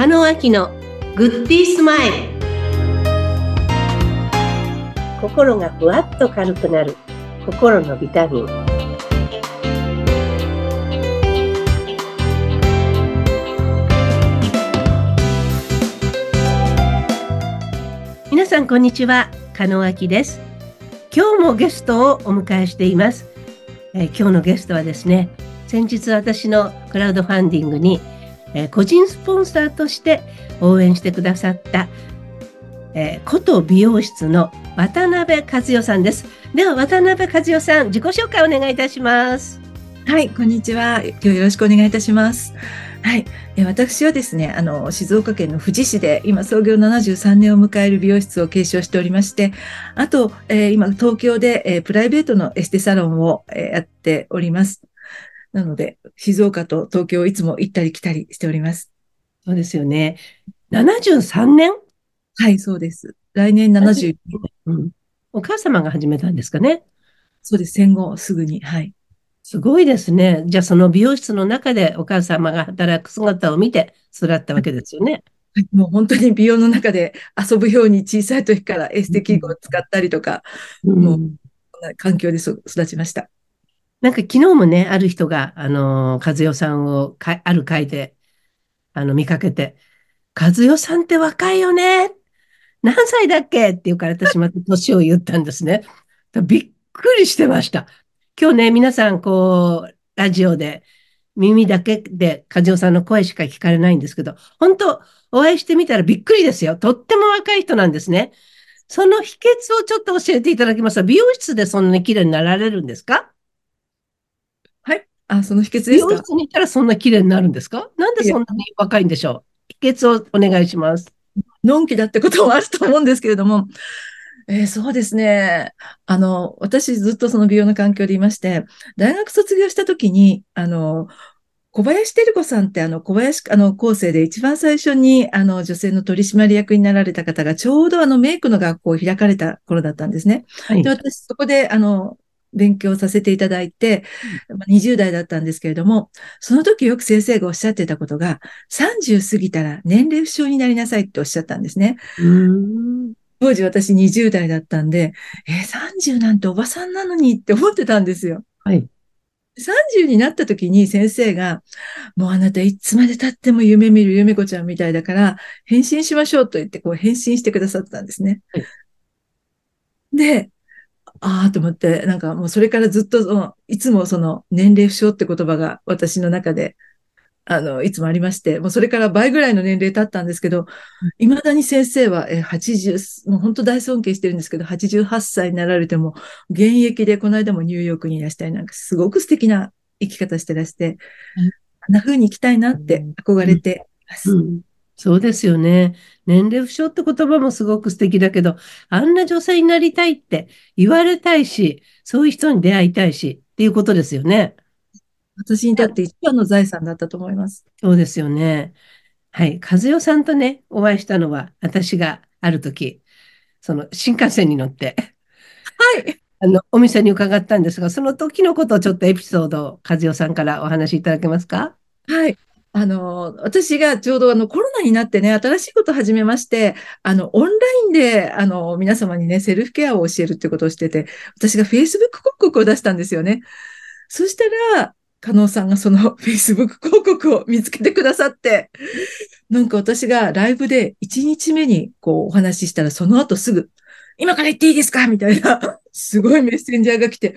加納明のグッディースマイル。心がふわっと軽くなる。心のビタミン。皆さんこんにちは。加納明です。今日もゲストをお迎えしています、えー今日のゲストはですね先日私のクラウドファンディングに、えー個人スポンサーとして応援してくださった、えー、こと美容室の渡辺和代さんです。では渡辺和代さん自己紹介お願いいたします。はい、こんにちは。今日よろしくお願いいたします。はい、私はですね、あの、静岡県の富士市で今創業73年を迎える美容室を継承しておりまして、あと、えー今東京で、えープライベートのエステサロンを、えーやっております。なので、静岡と東京をいつも行ったり来たりしております。そうですよね。73年、はい、そうです。来年70、うん、お母様が始めたんですかね？そうです。戦後すぐに。はい。すごいですね。じゃあその美容室の中でお母様が働く姿を見て育ったわけですよね。はいもう本当に美容の中で遊ぶように小さい時からエステ器具を使ったりとか、もううんこんな環境でそ育ちました。なんか昨日もね、ある人が、あの、和代さんをか、ある会で、あの、見かけて、和代さんって若いよね。何歳だっけって言うから私また 年を言ったんですね。びっくりしてました。今日ね、皆さん、こう、ラジオで、耳だけで和代さんの声しか聞かれないんですけど、本当お会いしてみたらびっくりですよ。とっても若い人なんですね。その秘訣をちょっと教えていただけますか美容室でそんなに綺麗になられるんですか？はい。あ、その秘訣で美すか？容室に行ったらそんな綺麗になるんですか？なんでそんなに若いんでしょう？秘訣をお願いします。のんきだってこともあると思うんですけれども、えーそうですね。あの、私ずっとその美容の環境でいまして、大学卒業した時に、あの、小林照子さんってあの、小林、あの、構成で一番最初に、あの、女性の取締役になられた方が、ちょうどあの、メイクの学校を開かれた頃だったんですね。はいで、。私、そこで、あの、勉強させていただいて、まあ20代だったんですけれども、その時よく先生がおっしゃってたことが、30過ぎたら年齢不詳になりなさいっておっしゃったんですね。当時私20代だったんで、えー30なんておばさんなのにって思ってたんですよ。はい。30になった時に先生が、もうあなたいつまで経っても夢見る夢子ちゃんみたいだから、変身しましょうと言って、こう変身してくださったんですね。はいで、ああと思って、なんかもうそれからずっとその、いつもその年齢不詳って言葉が私の中で、あの、いつもありまして、もうそれから倍ぐらいの年齢経ったんですけど、未だに先生は、えー、80、もう本当大尊敬してるんですけど、88歳になられても、現役でこの間もニューヨークにいらしたりなんか、すごく素敵な生き方してらして、うんあんな風に生きたいなって憧れています。うん。そうですよね。年齢不詳って言葉もすごく素敵だけど、あんな女性になりたいって言われたいし、そういう人に出会いたいしっていうことですよね。私にとって一番の財産だったと思います。そうですよね。はい。和代さんとね、お会いしたのは、私がある時、その新幹線に乗って、はい。あの、お店に伺ったんですが、その時のことをちょっとエピソードを和代さんからお話しいただけますか？はい。あの、私がちょうどあのコロナになってね、新しいことを始めまして、あの、オンラインで、あの、皆様にね、セルフケアを教えるってことをしてて、私が Facebook 広告を出したんですよね。そしたら、加納さんがその Facebook 広告を見つけてくださって、なんか私がライブで1日目にこうお話ししたら、その後すぐ、今から言っていいですか？みたいな、すごいメッセンジャーが来て、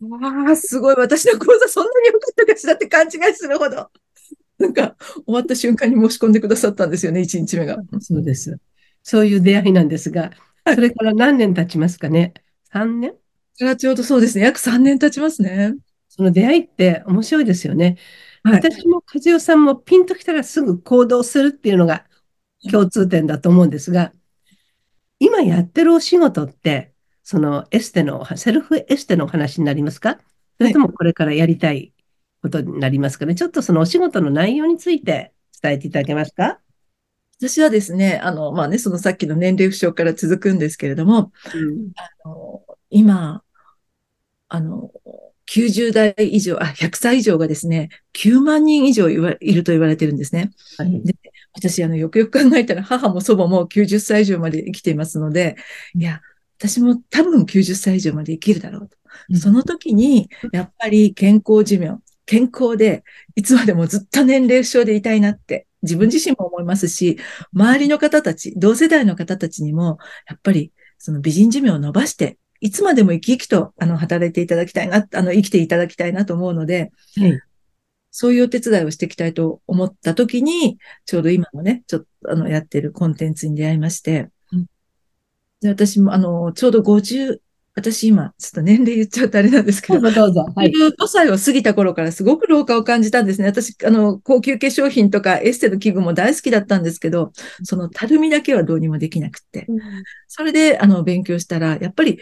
わあ、すごい、私の講座そんなに良かったかしらって勘違いするほど。なんか、終わった瞬間に申し込んでくださったんですよね、1日目が。そうです。そういう出会いなんですが、それから何年経ちますかね ?3 年？それはちょうどそうですね、約3年経ちますね。その出会いって面白いですよね。はい。私も和代さんもピンときたらすぐ行動するっていうのが共通点だと思うんですが、今やってるお仕事って、そのエステの、セルフエステのお話になりますか？それともこれからやりたいことになりますかね。ちょっとそのお仕事の内容について伝えていただけますか？私はですね、あの、まあね、そのさっきの年齢不詳から続くんですけれども、うん。あの今、あの、90代以上、あ、100歳以上がですね、9万人以上いると言われてるんですね。はい。で私、あの、よくよく考えたら、母も祖母も90歳以上まで生きていますので、いや、私も多分90歳以上まで生きるだろうと。うん。その時に、やっぱり健康寿命、健康で、いつまでもずっと年齢不詳でいたいなって、自分自身も思いますし、周りの方たち、同世代の方たちにも、やっぱり、その美人寿命を伸ばして、いつまでも生き生きと、あの、働いていただきたいな、あの、生きていただきたいなと思うので、はい。そういうお手伝いをしていきたいと思った時に、ちょうど今のね、ちょっと、あの、やってるコンテンツに出会いましてうん、で、私も、あの、ちょうど50、私今、ちょっと年齢言っちゃうとあれなんですけど、どうぞどうぞ。はい。15歳を過ぎた頃からすごく老化を感じたんですね。私、あの、高級化粧品とかエステの器具も大好きだったんですけど、そのたるみだけはどうにもできなくって。それで、あの、勉強したら、やっぱり、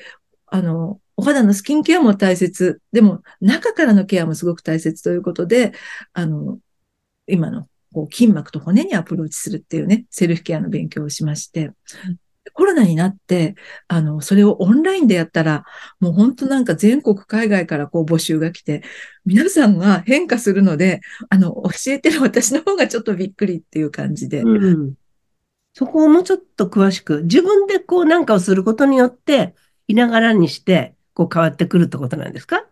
あの、お肌のスキンケアも大切。でも、中からのケアもすごく大切ということで、あの、今の、こう、筋膜と骨にアプローチするっていうね、セルフケアの勉強をしまして、コロナになって、あの、それをオンラインでやったら、もう本当なんか全国海外からこう募集が来て、皆さんが変化するので、あの、教えてる 私の方がちょっとびっくりっていう感じで。うん。そこをもうちょっと詳しく、自分でこうなんかをすることによって、いながらにして、こう変わってくるってことなんですか？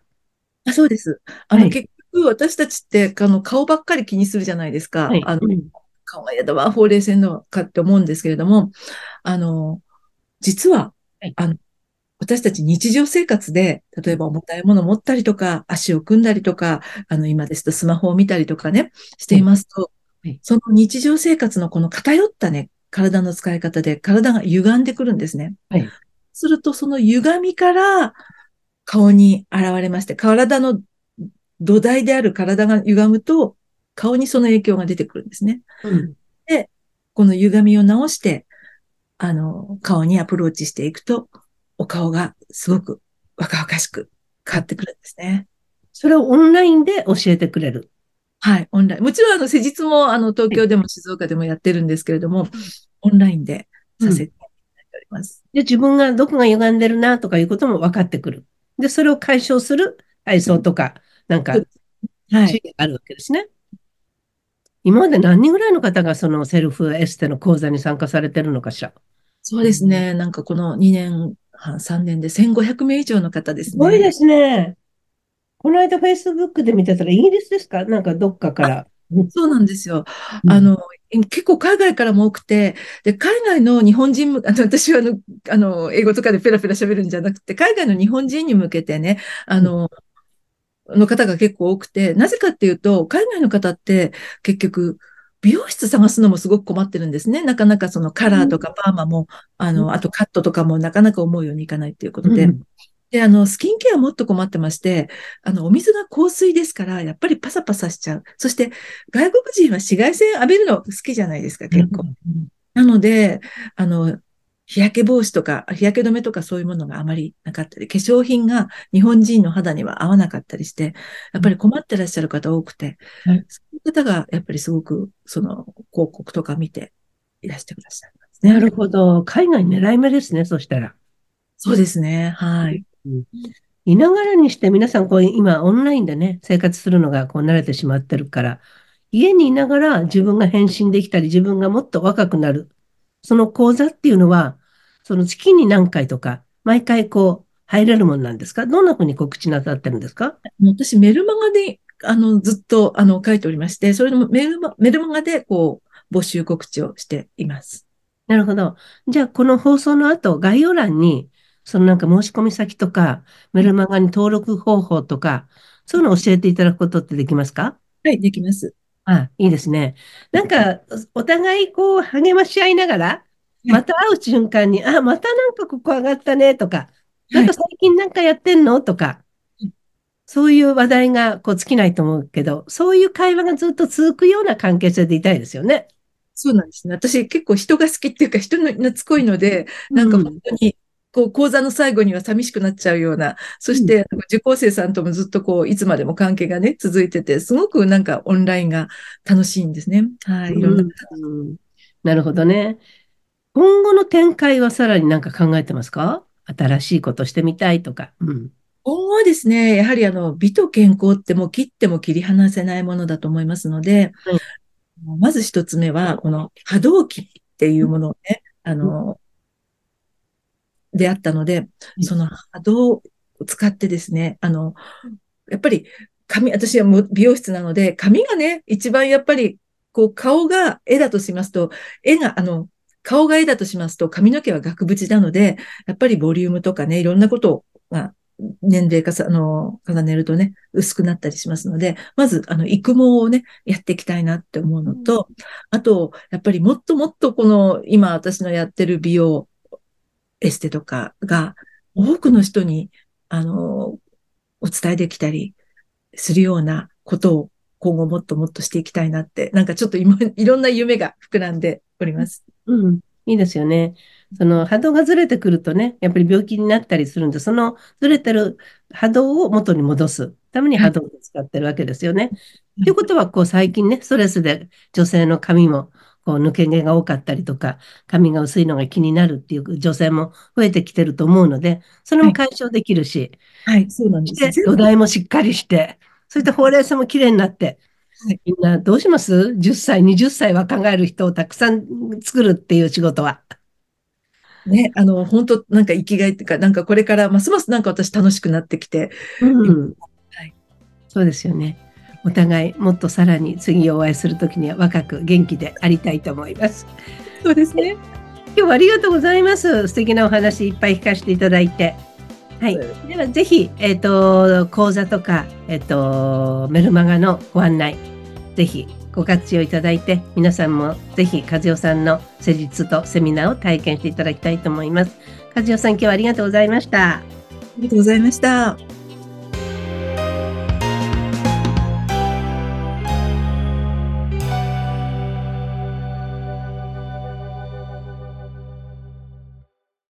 あそうです。あの、はい結局私たちって、あの、顔ばっかり気にするじゃないですか。はい。あの、うん顔はやだわ、ほうれい線のかって思うんですけれども、あの、実は、はい。あの、私たち日常生活で、例えば重たいもの持ったりとか、足を組んだりとか、あの、今ですとスマホを見たりとかね、していますと、はいその日常生活のこの偏ったね、体の使い方で体が歪んでくるんですね。はいすると、その歪みから顔に現れまして、体の土台である体が歪むと、顔にその影響が出てくるんですね。うん。この歪みを直して、あの、顔にアプローチしていくと、お顔がすごく若々しく変わってくるんですね。それをオンラインで教えてくれる。はい、オンライン。もちろん、あの、施術も、あの、東京でも静岡でもやってるんですけれども、オンラインでさせていただいております。で、自分がどこが歪んでるなとかいうことも分かってくる。で、それを解消する体操とか、なんか、はい。あるわけですね。今まで何人ぐらいの方がそのセルフエステの講座に参加されてるのかしら？そうですね。なんかこの2年半、3年で1500名以上の方ですね。すごいですね。この間、フェイスブックで見てたら、イギリスですか？なんかどっかから。そうなんですよ。うんあの、結構海外からも多くて、で、海外の日本人む、あの、私はあの、あの、英語とかでペラペラ喋るんじゃなくて、海外の日本人に向けてね、あの、の方が結構多くて、なぜかっていうと、海外の方って結局、美容室探すのもすごく困ってるんですね。なかなかそのカラーとかパーマも、あうんの、あとカットとかもなかなか思うようにいかないっていうことで、うんで、あの、スキンケアもっと困ってまして、あの、お水が香水ですから、やっぱりパサパサしちゃう。そして、外国人は紫外線浴びるの好きじゃないですか、結構。なので、あの、日焼け防止とか、日焼け止めとかそういうものがあまりなかったり、化粧品が日本人の肌には合わなかったりして、やっぱり困ってらっしゃる方多くて、はいそういう方がやっぱりすごく、その、広告とか見ていらしてくださいますね。なるほど。海外狙い目ですね、そしたら。そうですね。はい。いながらにして皆さんこう今オンラインでね、生活するのがこう慣れてしまってるから、家にいながら自分が変身できたり、自分がもっと若くなる。その講座っていうのは、その月に何回とか、毎回こう入れるもんなんですか？どんなふうに告知なさってるんですか？私、メルマガで、あの、ずっと、あの、書いておりまして、それでもメルマ、メルマガで、こう、募集告知をしています。なるほど。じゃあ、この放送の後、概要欄に、そのなんか申し込み先とか、メルマガに登録方法とか、そういうのを教えていただくことってできますか？はい、できます。あ、いいですね。なんか、お互いこう励まし合いながら、また会う瞬間に、あ、またなんかここ上がったねとか、なんか最近なんかやってんの？とかうん、そういう話題がこう尽きないと思うけど、そういう会話がずっと続くような関係性でいたいですよね。そうなんですね。私、結構人が好きっていうか、人の懐っこいので、なんかうん本当に、こう、講座の最後には寂しくなっちゃうような、そして、受講生さんともずっとこう、いつまでも関係がね、続いてて、すごくなんかオンラインが楽しいんですね。はい、いろんな。うんなるほどね。今後の展開はさらになんか考えてますか？新しいことしてみたいとか。うん。今後はですね、やはりあの、美と健康ってもう切っても切り離せないものだと思いますので、はいまず一つ目は、この波動機っていうものをね、あの、出会ったので、その波動を使ってですね、あの、やっぱり髪、私はもう美容室なので、髪がね、一番やっぱり、こう顔が絵だとしますと、絵が、あの、顔が絵だとしますと、髪の毛は額縁なので、やっぱりボリュームとかね、いろんなことが年齢かさ、あの、重ねるとね、薄くなったりしますので、まず、あの、育毛をね、やっていきたいなって思うのと、あと、やっぱりもっともっとこの、今私のやってる美容、エステとかが、多くの人に、あの、お伝えできたりするようなことを今後もっともっとしていきたいなって、なんかちょっと今、いろんな夢が膨らんでおります。うん。いいですよね。その波動がずれてくるとね、やっぱり病気になったりするんで、そのずれてる波動を元に戻すために波動を使ってるわけですよね。ということは、こう最近ね、ストレスで女性の髪もこう抜け毛が多かったりとか、髪が薄いのが気になるっていう女性も増えてきてると思うので、それも解消できるし、はい、はい、そうなんです。土台もしっかりして、そしてほうれい線もきれいになって、みんなどうします ?10 歳、20歳は考える人をたくさん作るっていう仕事は。ね、あの、本当なんか生きがいっていうか、なんかこれからますますなんか私楽しくなってきて。うん。はい。そうですよね。お互いもっとさらに次お会いするときには若く元気でありたいと思います。そうですね。今日はありがとうございます。素敵なお話いっぱい聞かせていただいて。はい。ではぜひ、えっ、ー、と、講座とか、えっ、ー、と、メルマガのご案内、ぜひご活用いただいて、皆さんもぜひ和代さんの施術とセミナーを体験していただきたいと思います。和代さん、今日はありがとうございました。ありがとうございました。